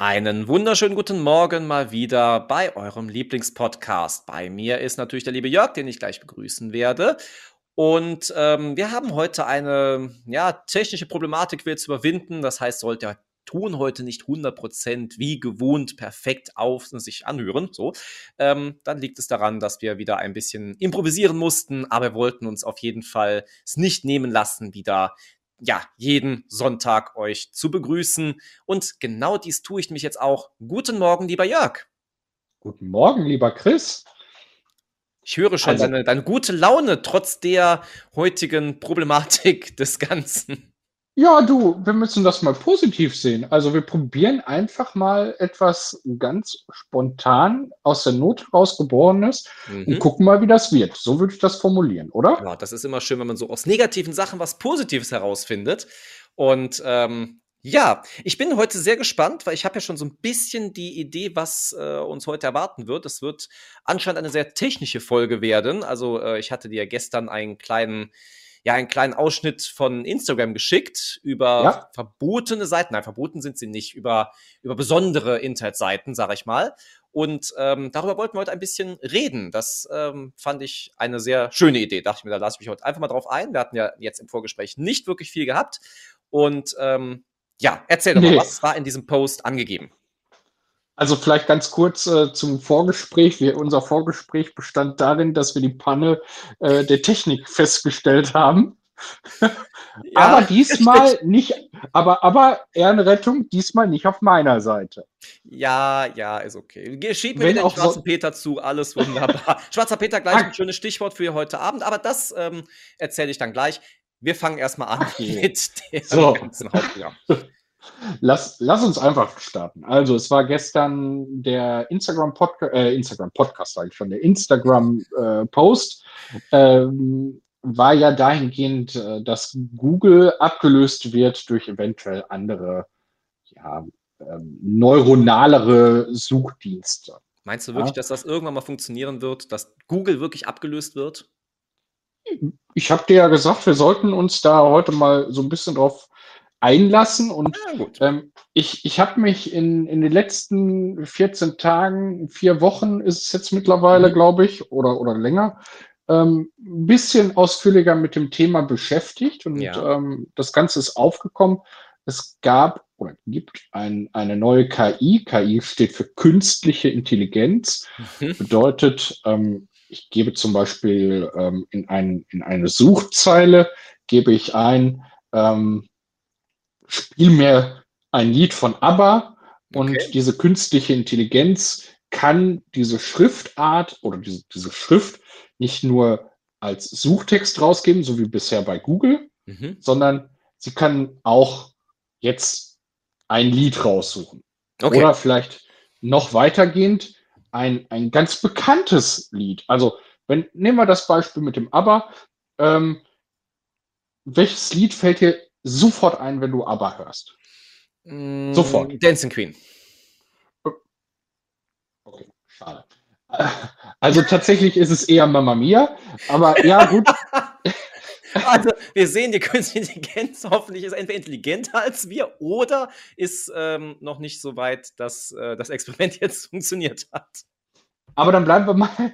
Einen wunderschönen guten Morgen mal wieder bei eurem Lieblingspodcast. Bei mir ist natürlich der liebe Jörg, den ich gleich begrüßen werde. Und ähm, wir haben heute eine ja, technische Problematik will zu überwinden. Das heißt, sollte der Ton heute nicht 100% wie gewohnt perfekt auf sich anhören, so, ähm, dann liegt es daran, dass wir wieder ein bisschen improvisieren mussten, aber wir wollten uns auf jeden Fall es nicht nehmen lassen, wieder ja, jeden Sonntag euch zu begrüßen. Und genau dies tue ich mich jetzt auch. Guten Morgen, lieber Jörg. Guten Morgen, lieber Chris. Ich höre schon deine, deine gute Laune trotz der heutigen Problematik des Ganzen. Ja, du, wir müssen das mal positiv sehen. Also wir probieren einfach mal etwas ganz spontan aus der Not rausgeborenes mhm. und gucken mal, wie das wird. So würde ich das formulieren, oder? Ja, das ist immer schön, wenn man so aus negativen Sachen was Positives herausfindet. Und ähm, ja, ich bin heute sehr gespannt, weil ich habe ja schon so ein bisschen die Idee, was äh, uns heute erwarten wird. Es wird anscheinend eine sehr technische Folge werden. Also äh, ich hatte dir gestern einen kleinen ja einen kleinen Ausschnitt von Instagram geschickt über ja. verbotene Seiten. Nein, verboten sind sie nicht, über, über besondere Internetseiten, sage ich mal. Und ähm, darüber wollten wir heute ein bisschen reden. Das ähm, fand ich eine sehr schöne Idee. Dachte ich mir, da lasse ich mich heute einfach mal drauf ein. Wir hatten ja jetzt im Vorgespräch nicht wirklich viel gehabt. Und ähm, ja, erzähl doch nee. mal, was war in diesem Post angegeben? Also vielleicht ganz kurz äh, zum Vorgespräch. Wir, unser Vorgespräch bestand darin, dass wir die Panne äh, der Technik festgestellt haben. Ja, aber diesmal richtig. nicht, aber, aber Ehrenrettung, diesmal nicht auf meiner Seite. Ja, ja, ist okay. Schieb mir Wenn den schwarzen so Peter zu, alles wunderbar. Schwarzer Peter, gleich ein schönes Stichwort für heute Abend, aber das ähm, erzähle ich dann gleich. Wir fangen erstmal an okay. mit dem so. ganzen Hauptprogramm. Lass, lass uns einfach starten. Also, es war gestern der Instagram Podcast, äh, Instagram Podcast, sage ich schon, der Instagram äh, Post. Ähm, war ja dahingehend, äh, dass Google abgelöst wird durch eventuell andere, ja, ähm, neuronalere Suchdienste. Meinst du wirklich, ja? dass das irgendwann mal funktionieren wird, dass Google wirklich abgelöst wird? Ich habe dir ja gesagt, wir sollten uns da heute mal so ein bisschen drauf einlassen. Und ah, ähm, ich, ich habe mich in, in den letzten 14 Tagen, vier Wochen ist es jetzt mittlerweile, mhm. glaube ich, oder, oder länger, ähm, ein bisschen ausführlicher mit dem Thema beschäftigt und ja. ähm, das Ganze ist aufgekommen. Es gab oder gibt ein, eine neue KI. KI steht für künstliche Intelligenz. Mhm. Bedeutet, ähm, ich gebe zum Beispiel ähm, in, ein, in eine Suchzeile, gebe ich ein, ähm, spiel mir ein Lied von ABBA und okay. diese künstliche Intelligenz kann diese Schriftart oder diese, diese Schrift nicht nur als Suchtext rausgeben, so wie bisher bei Google, mhm. sondern sie kann auch jetzt ein Lied raussuchen. Okay. Oder vielleicht noch weitergehend ein, ein ganz bekanntes Lied. Also, wenn, nehmen wir das Beispiel mit dem ABBA. Ähm, welches Lied fällt dir sofort ein, wenn du ABBA hörst. Mm, sofort. Dancing Queen. Okay, schade. Also tatsächlich ist es eher Mamma Mia, aber ja, gut. Also, wir sehen, die künstliche Intelligenz hoffentlich ist entweder intelligenter als wir oder ist ähm, noch nicht so weit, dass äh, das Experiment jetzt funktioniert hat. Aber dann bleiben wir mal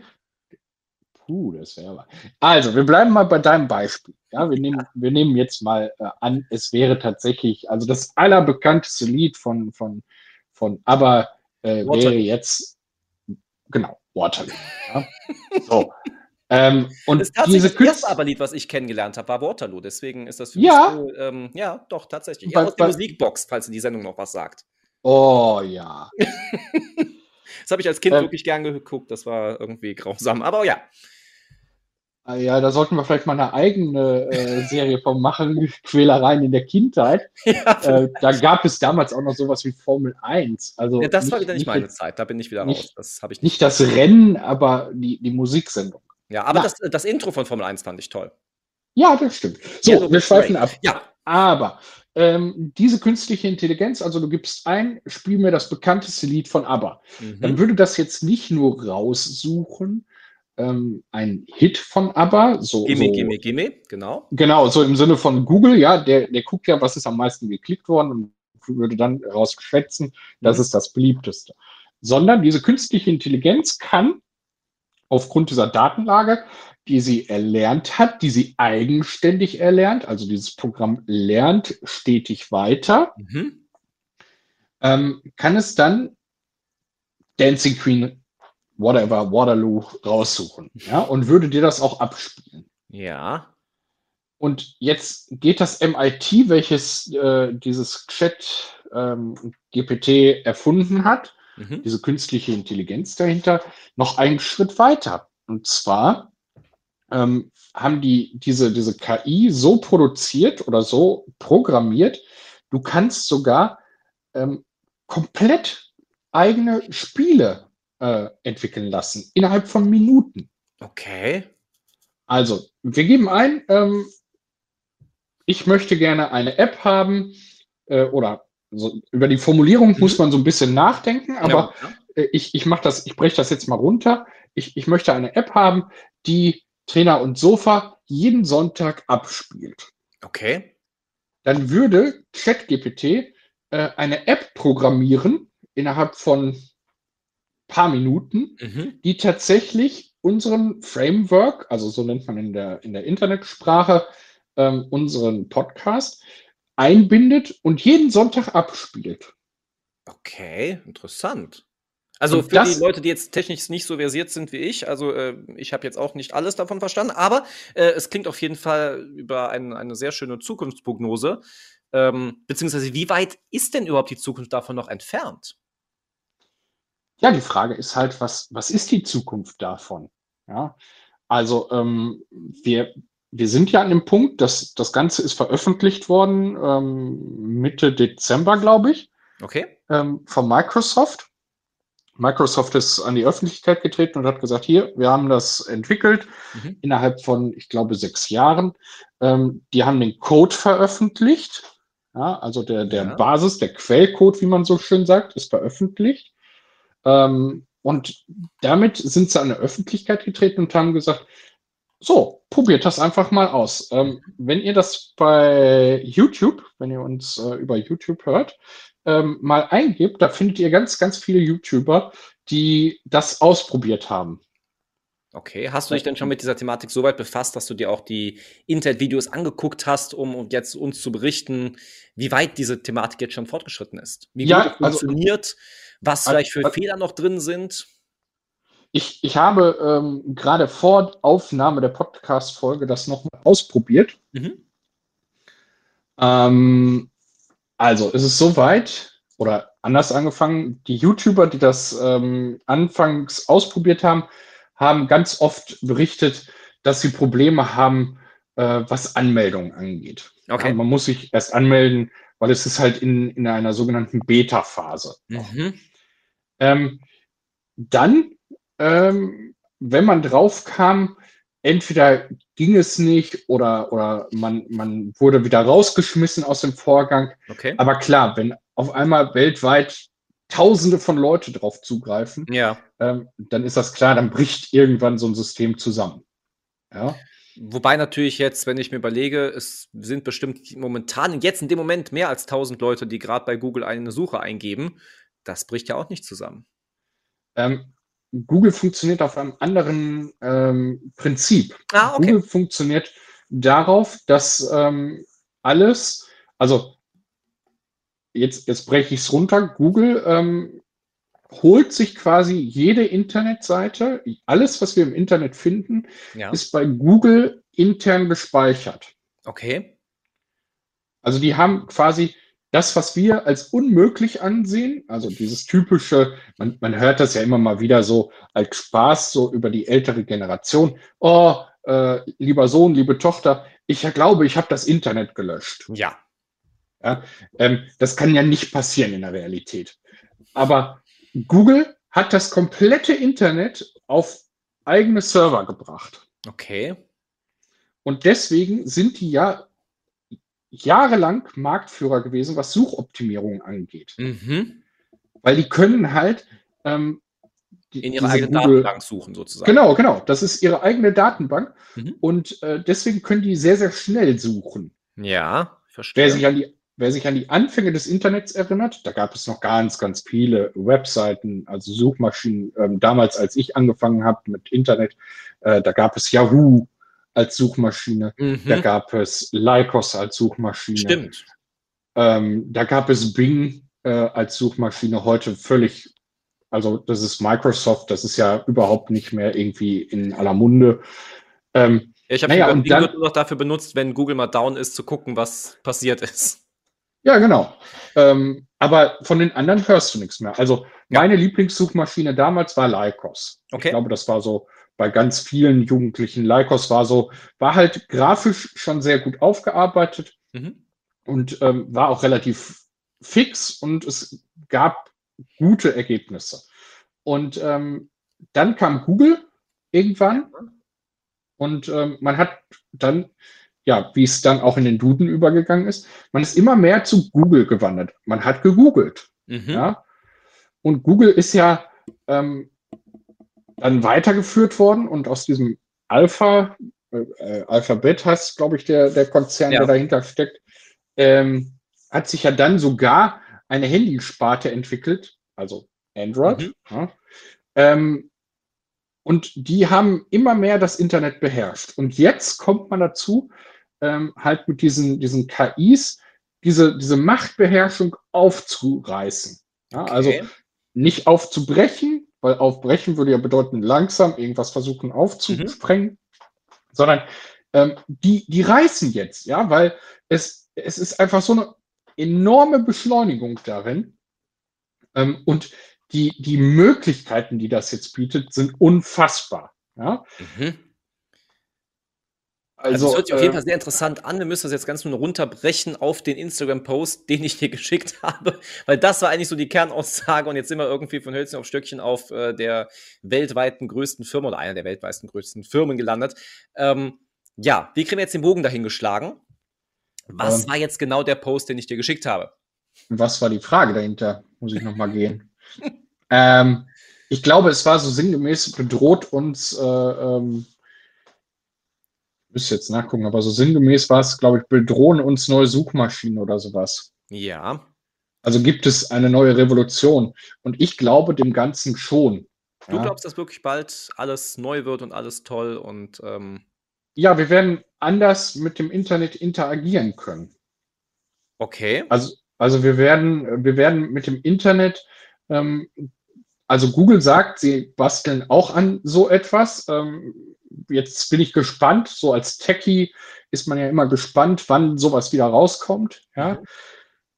Puh, das wäre aber. Also, wir bleiben mal bei deinem Beispiel. Ja, wir nehmen, wir nehmen jetzt mal äh, an, es wäre tatsächlich, also das allerbekannteste Lied von, von, von ABBA äh, wäre jetzt, genau, Waterloo. Ja? So. ähm, und das, diese das erste ABBA-Lied, was ich kennengelernt habe, war Waterloo. Deswegen ist das für ja. mich so, ähm, ja, doch, tatsächlich. Ja, aus der Musikbox, falls die Sendung noch was sagt. Oh ja. das habe ich als Kind ähm, wirklich gern geguckt. Das war irgendwie grausam. Aber ja. Ah ja, da sollten wir vielleicht mal eine eigene äh, Serie vom machen, Quälereien in der Kindheit. Ja. Äh, da gab es damals auch noch sowas wie Formel 1. Also ja, das nicht, war wieder nicht, meine Zeit, da bin ich wieder nicht, raus. Das ich nicht. Nicht das Rennen, aber die, die Musiksendung. Ja, aber das, das Intro von Formel 1 fand ich toll. Ja, das stimmt. So, ja, so wir schweifen ab. Ja. Aber ähm, diese künstliche Intelligenz, also du gibst ein, spiel mir das bekannteste Lied von ABBA, mhm. dann würde das jetzt nicht nur raussuchen, ähm, ein Hit von ABBA. So, gimme, so, gimme, gimme, genau. Genau, so im Sinne von Google, ja, der, der guckt ja, was ist am meisten geklickt worden und würde dann rausschätzen, das mhm. ist das beliebteste. Sondern diese künstliche Intelligenz kann aufgrund dieser Datenlage, die sie erlernt hat, die sie eigenständig erlernt, also dieses Programm lernt stetig weiter, mhm. ähm, kann es dann Dancing Queen, whatever, Waterloo raussuchen. Ja, und würde dir das auch abspielen. Ja. Und jetzt geht das MIT, welches äh, dieses Chat ähm, GPT erfunden hat, mhm. diese künstliche Intelligenz dahinter, noch einen Schritt weiter. Und zwar ähm, haben die diese, diese KI so produziert oder so programmiert, du kannst sogar ähm, komplett eigene Spiele äh, entwickeln lassen, innerhalb von Minuten. Okay. Also, wir geben ein, ähm, ich möchte gerne eine App haben äh, oder so, über die Formulierung mhm. muss man so ein bisschen nachdenken, aber ja, ja. Äh, ich, ich mache das, ich breche das jetzt mal runter. Ich, ich möchte eine App haben, die Trainer und Sofa jeden Sonntag abspielt. Okay. Dann würde ChatGPT äh, eine App programmieren innerhalb von paar Minuten, mhm. die tatsächlich unseren Framework, also so nennt man in der, in der Internetsprache, ähm, unseren Podcast, einbindet und jeden Sonntag abspielt. Okay, interessant. Also und für das, die Leute, die jetzt technisch nicht so versiert sind wie ich, also äh, ich habe jetzt auch nicht alles davon verstanden, aber äh, es klingt auf jeden Fall über ein, eine sehr schöne Zukunftsprognose. Ähm, beziehungsweise, wie weit ist denn überhaupt die Zukunft davon noch entfernt? Ja, die Frage ist halt, was, was ist die Zukunft davon? Ja, also ähm, wir, wir sind ja an dem Punkt, dass das Ganze ist veröffentlicht worden ähm, Mitte Dezember, glaube ich. Okay. Ähm, von Microsoft. Microsoft ist an die Öffentlichkeit getreten und hat gesagt, hier, wir haben das entwickelt mhm. innerhalb von, ich glaube, sechs Jahren. Ähm, die haben den Code veröffentlicht. Ja, also der, der ja. Basis, der Quellcode, wie man so schön sagt, ist veröffentlicht. Ähm, und damit sind sie an die Öffentlichkeit getreten und haben gesagt, so, probiert das einfach mal aus. Ähm, wenn ihr das bei YouTube, wenn ihr uns äh, über YouTube hört, ähm, mal eingibt, da findet ihr ganz, ganz viele YouTuber, die das ausprobiert haben. Okay, hast du dich denn schon mit dieser Thematik so weit befasst, dass du dir auch die Internet-Videos angeguckt hast, um jetzt uns zu berichten, wie weit diese Thematik jetzt schon fortgeschritten ist? Wie ja, gut also funktioniert, also, was vielleicht für also, Fehler noch drin sind? Ich, ich habe ähm, gerade vor Aufnahme der Podcast-Folge das nochmal ausprobiert. Mhm. Ähm, also, es ist soweit, oder anders angefangen, die YouTuber, die das ähm, anfangs ausprobiert haben, haben ganz oft berichtet, dass sie Probleme haben, äh, was Anmeldungen angeht. Okay. Ja, man muss sich erst anmelden, weil es ist halt in, in einer sogenannten Beta-Phase. Mhm. Ähm, dann ähm, wenn man drauf kam, entweder ging es nicht oder, oder man, man wurde wieder rausgeschmissen aus dem Vorgang. Okay. Aber klar, wenn auf einmal weltweit Tausende von Leute drauf zugreifen, ja. ähm, dann ist das klar, dann bricht irgendwann so ein System zusammen. Ja. Wobei natürlich jetzt, wenn ich mir überlege, es sind bestimmt momentan, jetzt in dem Moment mehr als 1000 Leute, die gerade bei Google eine Suche eingeben. Das bricht ja auch nicht zusammen. Ähm, Google funktioniert auf einem anderen ähm, Prinzip. Ah, okay. Google funktioniert darauf, dass ähm, alles, also jetzt, jetzt breche ich es runter, Google ähm, holt sich quasi jede Internetseite, alles, was wir im Internet finden, ja. ist bei Google intern gespeichert. Okay. Also die haben quasi das, was wir als unmöglich ansehen, also dieses typische, man, man hört das ja immer mal wieder so als Spaß, so über die ältere Generation, oh, äh, lieber Sohn, liebe Tochter, ich glaube, ich habe das Internet gelöscht. Ja. ja ähm, das kann ja nicht passieren in der Realität. Aber Google hat das komplette Internet auf eigene Server gebracht. Okay. Und deswegen sind die ja jahrelang Marktführer gewesen, was Suchoptimierung angeht. Mhm. Weil die können halt ähm, die, in ihrer eigenen Google, Datenbank suchen, sozusagen. Genau, genau. Das ist ihre eigene Datenbank. Mhm. Und äh, deswegen können die sehr, sehr schnell suchen. Ja, verstehe. Wer sich an die wer sich an die Anfänge des Internets erinnert, da gab es noch ganz, ganz viele Webseiten, also Suchmaschinen. Ähm, damals, als ich angefangen habe mit Internet, äh, da gab es Yahoo als Suchmaschine, mhm. da gab es Lycos als Suchmaschine. Stimmt. Ähm, da gab es Bing äh, als Suchmaschine, heute völlig, also das ist Microsoft, das ist ja überhaupt nicht mehr irgendwie in aller Munde. Ähm, ja, ich habe naja, Bing dann, nur noch dafür benutzt, wenn Google mal down ist, zu gucken, was passiert ist. Ja, genau. Ähm, aber von den anderen hörst du nichts mehr. Also ja. meine Lieblingssuchmaschine damals war Lycos. Okay. Ich glaube, das war so bei ganz vielen Jugendlichen. Lycos war so, war halt grafisch schon sehr gut aufgearbeitet mhm. und ähm, war auch relativ fix und es gab gute Ergebnisse. Und ähm, dann kam Google irgendwann und ähm, man hat dann ja, wie es dann auch in den Duden übergegangen ist, man ist immer mehr zu Google gewandert. Man hat gegoogelt. Mhm. Ja? Und Google ist ja ähm, dann weitergeführt worden und aus diesem Alpha, äh, Alphabet heißt, glaube ich, der, der Konzern, ja. der dahinter steckt, ähm, hat sich ja dann sogar eine Handysparte entwickelt, also Android. Mhm. Ja? Ähm, und die haben immer mehr das Internet beherrscht. Und jetzt kommt man dazu, ähm, halt mit diesen, diesen KIs diese, diese Machtbeherrschung aufzureißen. Ja, okay. Also nicht aufzubrechen, weil aufbrechen würde ja bedeuten, langsam irgendwas versuchen aufzusprengen, mhm. sondern ähm, die, die reißen jetzt, ja, weil es, es ist einfach so eine enorme Beschleunigung darin. Ähm, und die, die Möglichkeiten, die das jetzt bietet, sind unfassbar. Ja? Mhm. Also, also hört sich auf jeden äh, Fall sehr interessant an. Wir müssen das jetzt ganz nur runterbrechen auf den Instagram-Post, den ich dir geschickt habe, weil das war eigentlich so die Kernaussage und jetzt sind wir irgendwie von Hölzchen auf Stöckchen auf äh, der weltweiten größten Firma oder einer der weltweiten größten Firmen gelandet. Ähm, ja, wie kriegen wir jetzt den Bogen dahin geschlagen? Was ähm, war jetzt genau der Post, den ich dir geschickt habe? Was war die Frage dahinter? Muss ich nochmal gehen. ähm, ich glaube, es war so sinngemäß, bedroht uns äh, ähm, müsste jetzt nachgucken, aber so sinngemäß war es, glaube ich, bedrohen uns neue Suchmaschinen oder sowas. Ja. Also gibt es eine neue Revolution. Und ich glaube dem Ganzen schon. Du ja. glaubst, dass wirklich bald alles neu wird und alles toll und. Ähm ja, wir werden anders mit dem Internet interagieren können. Okay. Also, also wir werden, wir werden mit dem Internet, ähm, also Google sagt, sie basteln auch an so etwas. Ähm, jetzt bin ich gespannt. So als Techie ist man ja immer gespannt, wann sowas wieder rauskommt. Ja. Mhm.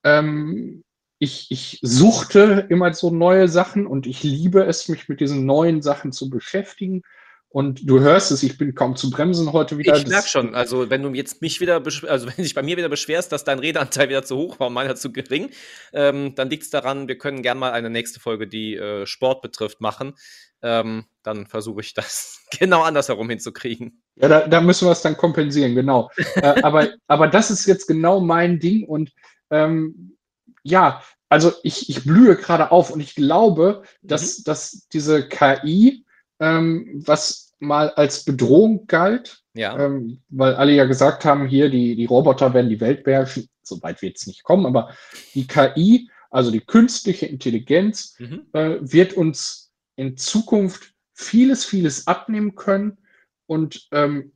Ähm, ich, ich suchte immer so neue Sachen und ich liebe es, mich mit diesen neuen Sachen zu beschäftigen. Und du hörst es, ich bin kaum zu bremsen heute wieder. Ich merke schon, also wenn du jetzt mich wieder, also wenn du dich bei mir wieder beschwerst, dass dein Redeanteil wieder zu hoch war und meiner zu gering, ähm, dann liegt es daran, wir können gerne mal eine nächste Folge, die äh, Sport betrifft, machen. Ähm, dann versuche ich das genau andersherum hinzukriegen. Ja, da, da müssen wir es dann kompensieren, genau. äh, aber, aber das ist jetzt genau mein Ding und ähm, ja, also ich, ich blühe gerade auf und ich glaube, dass, mhm. dass diese KI, ähm, was mal als Bedrohung galt, ja. ähm, weil alle ja gesagt haben, hier, die, die Roboter werden die Welt beherrschen, soweit wird es nicht kommen, aber die KI, also die künstliche Intelligenz, mhm. äh, wird uns in Zukunft vieles, vieles abnehmen können und ähm,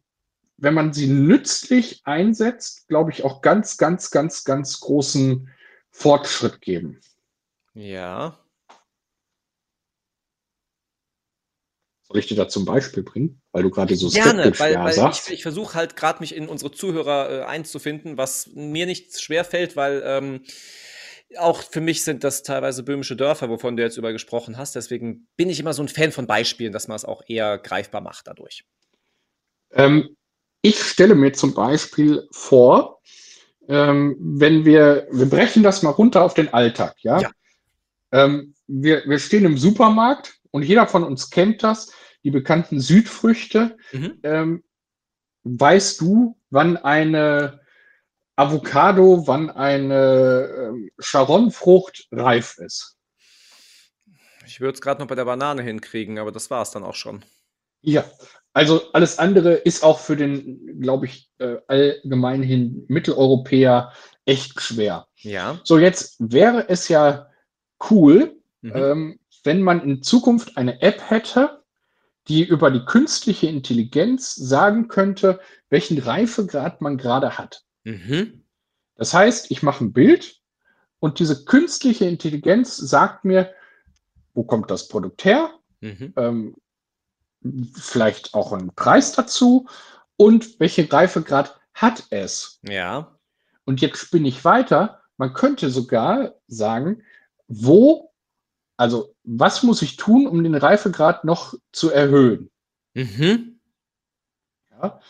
wenn man sie nützlich einsetzt, glaube ich, auch ganz, ganz, ganz, ganz großen Fortschritt geben. Ja. Soll ich dir da zum Beispiel bringen? Weil du gerade so Gerne, weil, ja weil sagst. ich, ich versuche halt gerade mich in unsere Zuhörer äh, einzufinden, was mir nicht schwer fällt, weil ähm, auch für mich sind das teilweise böhmische Dörfer, wovon du jetzt über gesprochen hast. Deswegen bin ich immer so ein Fan von Beispielen, dass man es auch eher greifbar macht dadurch. Ähm, ich stelle mir zum Beispiel vor, ähm, wenn wir, wir brechen das mal runter auf den Alltag, ja? ja. Ähm, wir, wir stehen im Supermarkt und jeder von uns kennt das, die bekannten Südfrüchte. Mhm. Ähm, weißt du, wann eine Avocado, wann eine äh, Charonfrucht reif ist. Ich würde es gerade noch bei der Banane hinkriegen, aber das war es dann auch schon. Ja, also alles andere ist auch für den, glaube ich, äh, allgemein hin Mitteleuropäer echt schwer. Ja. So, jetzt wäre es ja cool, mhm. ähm, wenn man in Zukunft eine App hätte, die über die künstliche Intelligenz sagen könnte, welchen Reifegrad man gerade hat. Mhm. Das heißt, ich mache ein Bild und diese künstliche Intelligenz sagt mir, wo kommt das Produkt her? Mhm. Ähm, vielleicht auch einen Preis dazu und welchen Reifegrad hat es? Ja. Und jetzt spinne ich weiter. Man könnte sogar sagen, wo, also was muss ich tun, um den Reifegrad noch zu erhöhen? Mhm. Ja,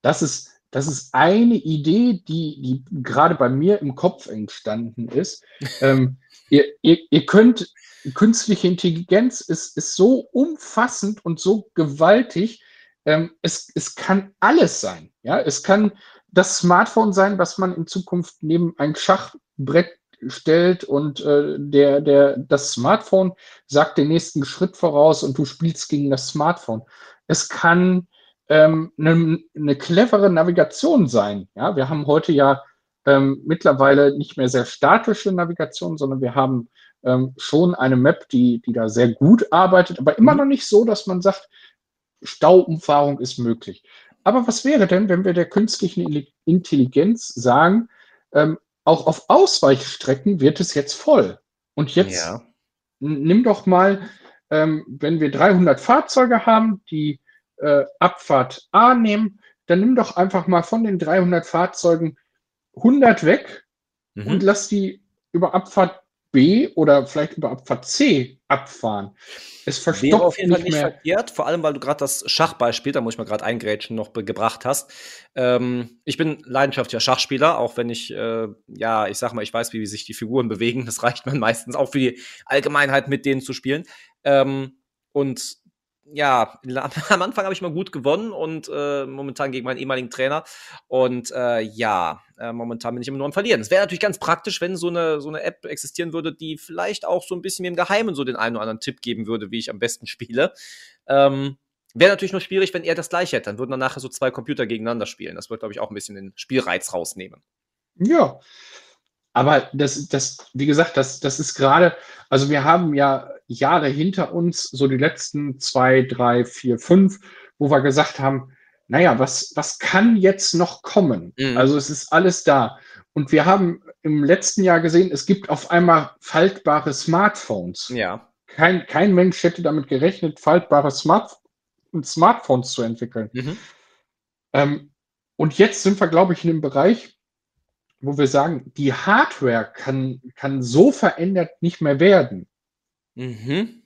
das ist, das ist eine Idee, die, die gerade bei mir im Kopf entstanden ist. ähm, ihr, ihr, ihr könnt, künstliche Intelligenz ist, ist so umfassend und so gewaltig. Ähm, es, es kann alles sein. Ja, es kann das Smartphone sein, was man in Zukunft neben ein Schachbrett stellt und äh, der, der, das Smartphone sagt den nächsten Schritt voraus und du spielst gegen das Smartphone. Es kann ähm, eine, eine clevere Navigation sein. Ja, wir haben heute ja ähm, mittlerweile nicht mehr sehr statische Navigation, sondern wir haben ähm, schon eine Map, die, die da sehr gut arbeitet, aber immer mhm. noch nicht so, dass man sagt, Stauumfahrung ist möglich. Aber was wäre denn, wenn wir der künstlichen Intelligenz sagen, ähm, auch auf Ausweichstrecken wird es jetzt voll. Und jetzt ja. nimm doch mal, ähm, wenn wir 300 Fahrzeuge haben, die äh, Abfahrt A nehmen, dann nimm doch einfach mal von den 300 Fahrzeugen 100 weg mhm. und lass die über Abfahrt B oder vielleicht über Abfahrt C abfahren. Es verstopft Wäre auf jeden Fall nicht mehr. verkehrt, vor allem, weil du gerade das Schachbeispiel, da muss ich mal gerade eingrätschen, noch gebracht hast. Ähm, ich bin leidenschaftlicher Schachspieler, auch wenn ich, äh, ja, ich sag mal, ich weiß, wie sich die Figuren bewegen. Das reicht mir meistens auch für die Allgemeinheit, mit denen zu spielen. Ähm, und ja, am Anfang habe ich mal gut gewonnen und äh, momentan gegen meinen ehemaligen Trainer. Und äh, ja, äh, momentan bin ich immer nur am Verlieren. Es wäre natürlich ganz praktisch, wenn so eine, so eine App existieren würde, die vielleicht auch so ein bisschen mir im Geheimen so den einen oder anderen Tipp geben würde, wie ich am besten spiele. Ähm, wäre natürlich nur schwierig, wenn er das gleich hätte. Dann würden dann nachher so zwei Computer gegeneinander spielen. Das wird, glaube ich, auch ein bisschen den Spielreiz rausnehmen. Ja. Aber das, das, wie gesagt, das, das ist gerade, also wir haben ja Jahre hinter uns, so die letzten zwei, drei, vier, fünf, wo wir gesagt haben, naja, was, was kann jetzt noch kommen? Mhm. Also es ist alles da. Und wir haben im letzten Jahr gesehen, es gibt auf einmal faltbare Smartphones. Ja. Kein, kein Mensch hätte damit gerechnet, faltbare Smart Smartphones zu entwickeln. Mhm. Ähm, und jetzt sind wir, glaube ich, in dem Bereich, wo wir sagen, die Hardware kann, kann so verändert nicht mehr werden. Mhm.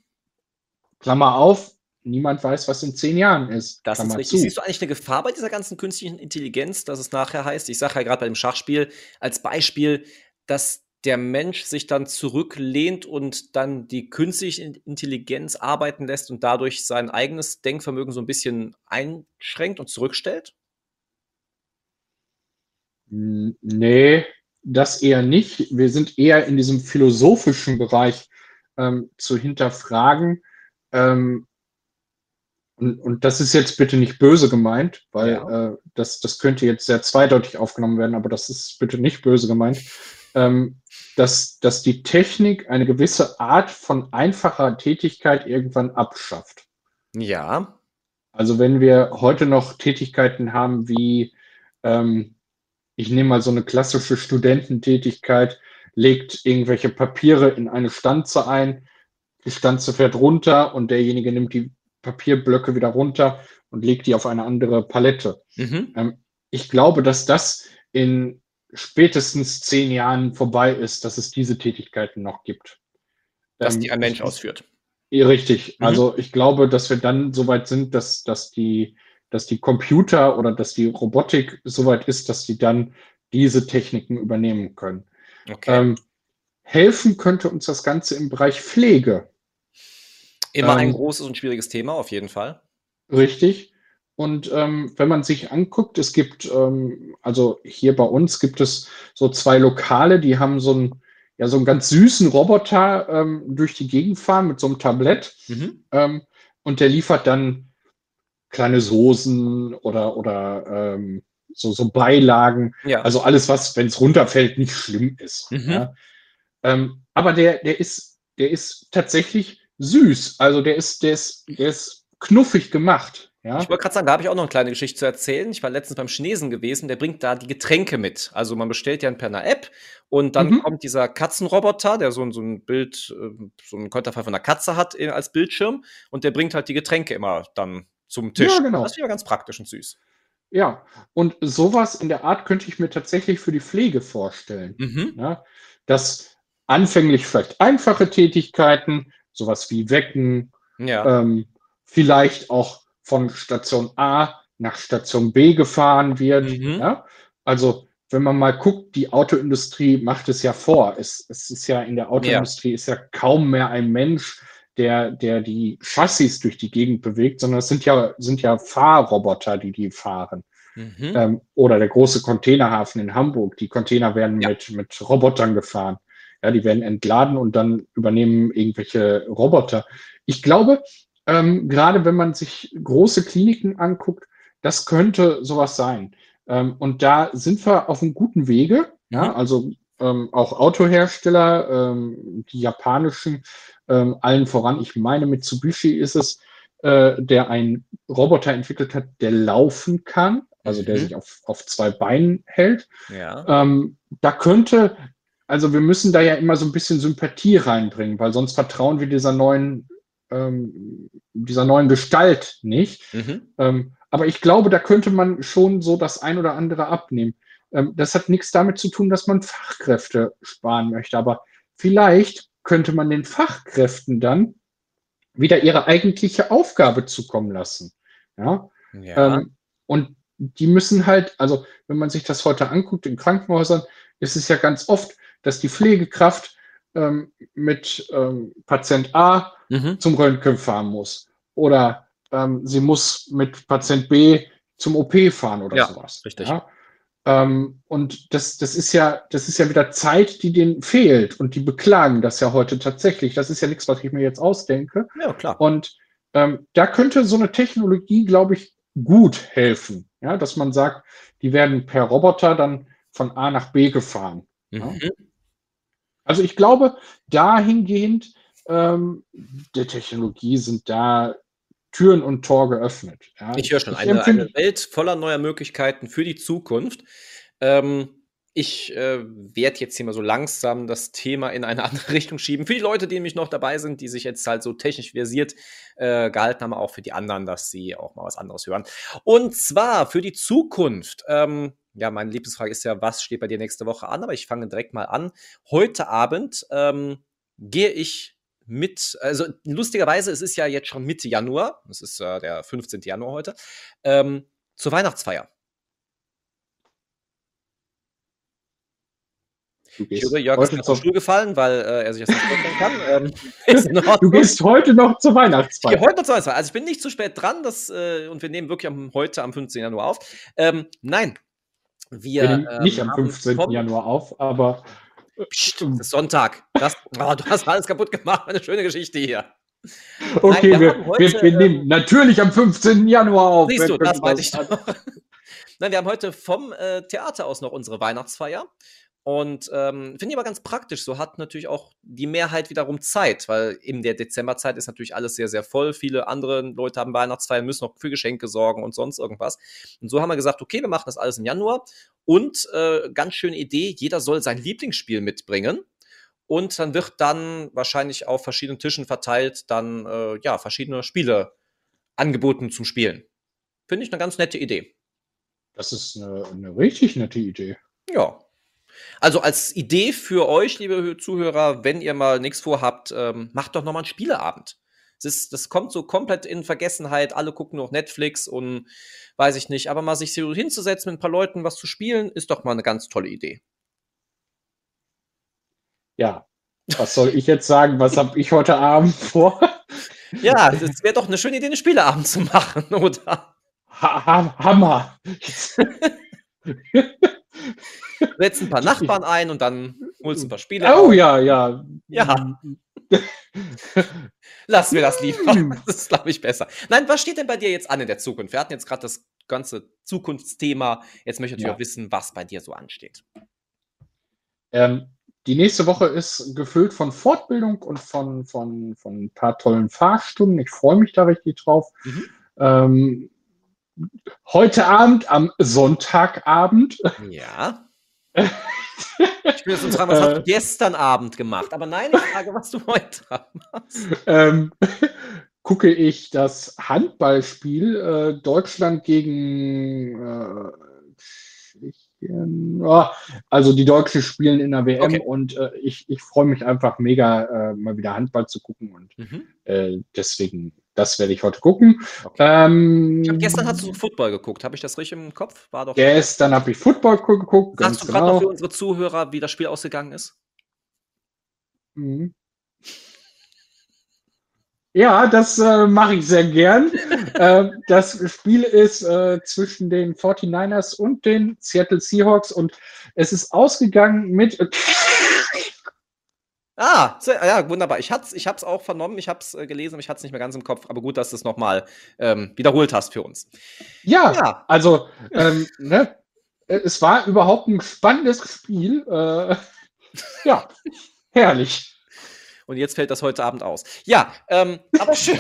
Klammer auf, niemand weiß, was in zehn Jahren ist. Das Klammer ist richtig. Zu. Siehst du eigentlich eine Gefahr bei dieser ganzen künstlichen Intelligenz, dass es nachher heißt, ich sage ja gerade bei dem Schachspiel als Beispiel, dass der Mensch sich dann zurücklehnt und dann die künstliche Intelligenz arbeiten lässt und dadurch sein eigenes Denkvermögen so ein bisschen einschränkt und zurückstellt? Nee, das eher nicht. Wir sind eher in diesem philosophischen Bereich ähm, zu hinterfragen. Ähm, und, und, das ist jetzt bitte nicht böse gemeint, weil ja. äh, das, das könnte jetzt sehr zweideutig aufgenommen werden, aber das ist bitte nicht böse gemeint. Ähm, dass, dass die Technik eine gewisse Art von einfacher Tätigkeit irgendwann abschafft. Ja. Also wenn wir heute noch Tätigkeiten haben wie, ähm, ich nehme mal so eine klassische Studententätigkeit, legt irgendwelche Papiere in eine Stanze ein, die Stanze fährt runter und derjenige nimmt die Papierblöcke wieder runter und legt die auf eine andere Palette. Mhm. Ähm, ich glaube, dass das in spätestens zehn Jahren vorbei ist, dass es diese Tätigkeiten noch gibt. Dass ähm, die ein Mensch ausführt. Richtig. Mhm. Also ich glaube, dass wir dann so weit sind, dass, dass, die, dass die Computer oder dass die Robotik so weit ist, dass sie dann diese Techniken übernehmen können. Okay. Ähm, helfen könnte uns das Ganze im Bereich Pflege. Immer ähm, ein großes und schwieriges Thema, auf jeden Fall. Richtig. Und ähm, wenn man sich anguckt, es gibt, ähm, also hier bei uns gibt es so zwei Lokale, die haben so einen, ja, so einen ganz süßen Roboter ähm, durch die Gegend fahren mit so einem Tablett. Mhm. Ähm, und der liefert dann kleine Soßen oder, oder ähm, so, so Beilagen. Ja. Also alles, was, wenn es runterfällt, nicht schlimm ist. Mhm. Ja. Ähm, aber der, der ist, der ist tatsächlich süß. Also der ist, der ist, der ist knuffig gemacht. Ja? Ich wollte gerade sagen, da habe ich auch noch eine kleine Geschichte zu erzählen. Ich war letztens beim Chinesen gewesen, der bringt da die Getränke mit. Also man bestellt ja per einer App und dann mhm. kommt dieser Katzenroboter, der so, so ein Bild, äh, so ein Konterfei von einer Katze hat äh, als Bildschirm und der bringt halt die Getränke immer dann zum Tisch. Ja, genau. Das ist ja ganz praktisch und süß. Ja, und sowas in der Art könnte ich mir tatsächlich für die Pflege vorstellen. Mhm. Ja, dass anfänglich vielleicht einfache Tätigkeiten, sowas wie Wecken, ja. ähm, vielleicht auch von Station A nach Station B gefahren wird. Mhm. Ja? Also wenn man mal guckt, die Autoindustrie macht es ja vor. Es, es ist ja in der Autoindustrie ist ja kaum mehr ein Mensch, der, der die Chassis durch die Gegend bewegt, sondern es sind ja, sind ja Fahrroboter, die die fahren. Mhm. Ähm, oder der große Containerhafen in Hamburg. Die Container werden ja. mit, mit Robotern gefahren. Ja, die werden entladen und dann übernehmen irgendwelche Roboter. Ich glaube, ähm, gerade wenn man sich große Kliniken anguckt, das könnte sowas sein. Ähm, und da sind wir auf einem guten Wege. Ja, mhm. also ähm, auch Autohersteller, ähm, die japanischen, ähm, allen voran, ich meine, Mitsubishi ist es, äh, der einen Roboter entwickelt hat, der laufen kann, also der mhm. sich auf, auf zwei Beinen hält. Ja. Ähm, da könnte, also wir müssen da ja immer so ein bisschen Sympathie reinbringen, weil sonst vertrauen wir dieser neuen ähm, dieser neuen Gestalt nicht. Mhm. Ähm, aber ich glaube, da könnte man schon so das ein oder andere abnehmen. Ähm, das hat nichts damit zu tun, dass man Fachkräfte sparen möchte. Aber vielleicht könnte man den Fachkräften dann wieder ihre eigentliche Aufgabe zukommen lassen. Ja. ja. Ähm, und die müssen halt, also wenn man sich das heute anguckt in Krankenhäusern, ist es ja ganz oft, dass die Pflegekraft ähm, mit ähm, Patient A mhm. zum Röntgen fahren muss. Oder ähm, sie muss mit Patient B zum OP fahren oder ja, sowas. Richtig. Ja? Ähm, und das, das ist ja, das ist ja wieder Zeit, die denen fehlt. Und die beklagen das ja heute tatsächlich. Das ist ja nichts, was ich mir jetzt ausdenke. Ja, klar. Und ähm, da könnte so eine Technologie, glaube ich, gut helfen. Ja, dass man sagt, die werden per Roboter dann von A nach B gefahren. Mhm. Ja? Also ich glaube, dahingehend ähm, der Technologie sind da Türen und Tor geöffnet. Ja. Ich höre schon, ich eine, eine, Welt voller neuer Möglichkeiten für die Zukunft. Ähm, ich äh, werde jetzt hier mal so langsam das Thema in eine andere Richtung schieben. Für die Leute, die nämlich noch dabei sind, die sich jetzt halt so technisch versiert äh, gehalten haben, auch für die anderen, dass sie auch mal was anderes hören. Und zwar für die Zukunft. Ähm, ja, meine Lieblingsfrage ist ja, was steht bei dir nächste Woche an? Aber ich fange direkt mal an. Heute Abend ähm, gehe ich mit, also lustigerweise, es ist ja jetzt schon Mitte Januar, es ist äh, der 15. Januar heute, ähm, zur Weihnachtsfeier. Ich höre, Jörg ist vom Stuhl gefallen, weil äh, er sich das nicht vorstellen kann. Ähm, du gehst heute noch zur Weihnachtsfeier. Ich heute noch zur Weihnachtsfeier. Also ich bin nicht zu spät dran das, äh, und wir nehmen wirklich am, heute am 15. Januar auf. Ähm, nein, wir. wir ähm, nicht am 15. Januar auf, aber Psst, das ist Sonntag. Das, oh, du hast alles kaputt gemacht. Eine schöne Geschichte hier. Okay, Nein, wir, wir, heute, wir, nehmen natürlich am 15. Januar auf. Siehst du, das weiß ich doch. Nein, wir haben heute vom äh, Theater aus noch unsere Weihnachtsfeier. Und ähm, finde ich aber ganz praktisch. So hat natürlich auch die Mehrheit wiederum Zeit, weil in der Dezemberzeit ist natürlich alles sehr, sehr voll. Viele andere Leute haben Weihnachtsfeiern, müssen noch für Geschenke sorgen und sonst irgendwas. Und so haben wir gesagt, okay, wir machen das alles im Januar. Und äh, ganz schöne Idee, jeder soll sein Lieblingsspiel mitbringen. Und dann wird dann wahrscheinlich auf verschiedenen Tischen verteilt dann äh, ja verschiedene Spiele angeboten zum Spielen. Finde ich eine ganz nette Idee. Das ist eine, eine richtig nette Idee. Ja, also als Idee für euch, liebe Zuhörer, wenn ihr mal nichts vorhabt, ähm, macht doch nochmal einen Spieleabend. Das, ist, das kommt so komplett in Vergessenheit. Alle gucken noch Netflix und weiß ich nicht. Aber mal sich so hinzusetzen mit ein paar Leuten, was zu spielen, ist doch mal eine ganz tolle Idee. Ja, was soll ich jetzt sagen? Was habe ich heute Abend vor? Ja, es wäre doch eine schöne Idee, einen Spieleabend zu machen, oder? Ha ha Hammer! setzt ein paar Nachbarn ein und dann holst du ein paar Spiele. Oh auf. ja, ja. Ja. Lassen wir das lieber. Das ist, glaube ich, besser. Nein, was steht denn bei dir jetzt an in der Zukunft? Wir hatten jetzt gerade das ganze Zukunftsthema. Jetzt möchte ich ja. auch wissen, was bei dir so ansteht. Ähm, die nächste Woche ist gefüllt von Fortbildung und von, von, von ein paar tollen Fahrstunden. Ich freue mich da richtig drauf. Mhm. Ähm, heute Abend, am Sonntagabend. Ja. Ich will jetzt uns fragen, was hast du äh. gestern Abend gemacht? Aber nein, ich frage, was du heute machst. Ähm, gucke ich das Handballspiel äh, Deutschland gegen äh, Oh, also die Deutschen spielen in der WM okay. und äh, ich, ich freue mich einfach mega, äh, mal wieder Handball zu gucken und mhm. äh, deswegen, das werde ich heute gucken. Okay. Ähm, hab, gestern hast du Football geguckt, habe ich das richtig im Kopf? War doch gestern habe ich Football geguckt. Sagst du gerade genau. noch für unsere Zuhörer, wie das Spiel ausgegangen ist? Mhm. Ja, das äh, mache ich sehr gern. äh, das Spiel ist äh, zwischen den 49ers und den Seattle Seahawks und es ist ausgegangen mit. Ah, sehr, ja, wunderbar. Ich, hab's, ich habe es auch vernommen, ich habe es äh, gelesen, ich hatte es nicht mehr ganz im Kopf. Aber gut, dass du es nochmal ähm, wiederholt hast für uns. Ja, ja. also, ähm, ne, es war überhaupt ein spannendes Spiel. Äh, ja, herrlich. Und jetzt fällt das heute Abend aus. Ja, ähm, aber schön.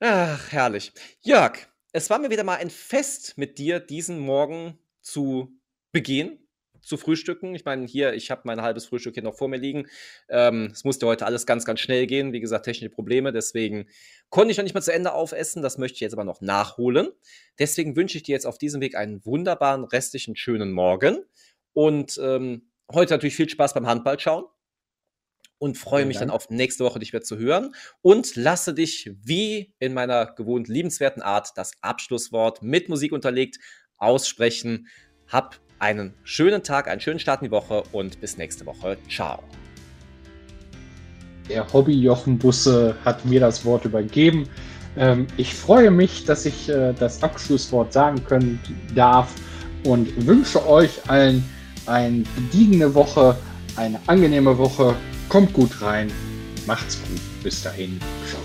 Ach, herrlich. Jörg, es war mir wieder mal ein Fest mit dir, diesen Morgen zu begehen, zu frühstücken. Ich meine, hier, ich habe mein halbes Frühstück hier noch vor mir liegen. Ähm, es musste heute alles ganz, ganz schnell gehen. Wie gesagt, technische Probleme. Deswegen konnte ich noch nicht mal zu Ende aufessen. Das möchte ich jetzt aber noch nachholen. Deswegen wünsche ich dir jetzt auf diesem Weg einen wunderbaren, restlichen, schönen Morgen. Und ähm, heute natürlich viel Spaß beim Handball schauen und freue mich dann auf nächste Woche, dich wieder zu hören und lasse dich wie in meiner gewohnt liebenswerten Art das Abschlusswort mit Musik unterlegt aussprechen. Hab einen schönen Tag, einen schönen Start in die Woche und bis nächste Woche. Ciao. Der Hobby Jochen Busse hat mir das Wort übergeben. Ähm, ich freue mich, dass ich äh, das Abschlusswort sagen können darf und wünsche euch allen eine gediegene Woche, eine angenehme Woche. Kommt gut rein. Macht's gut. Bis dahin. Ciao, ciao.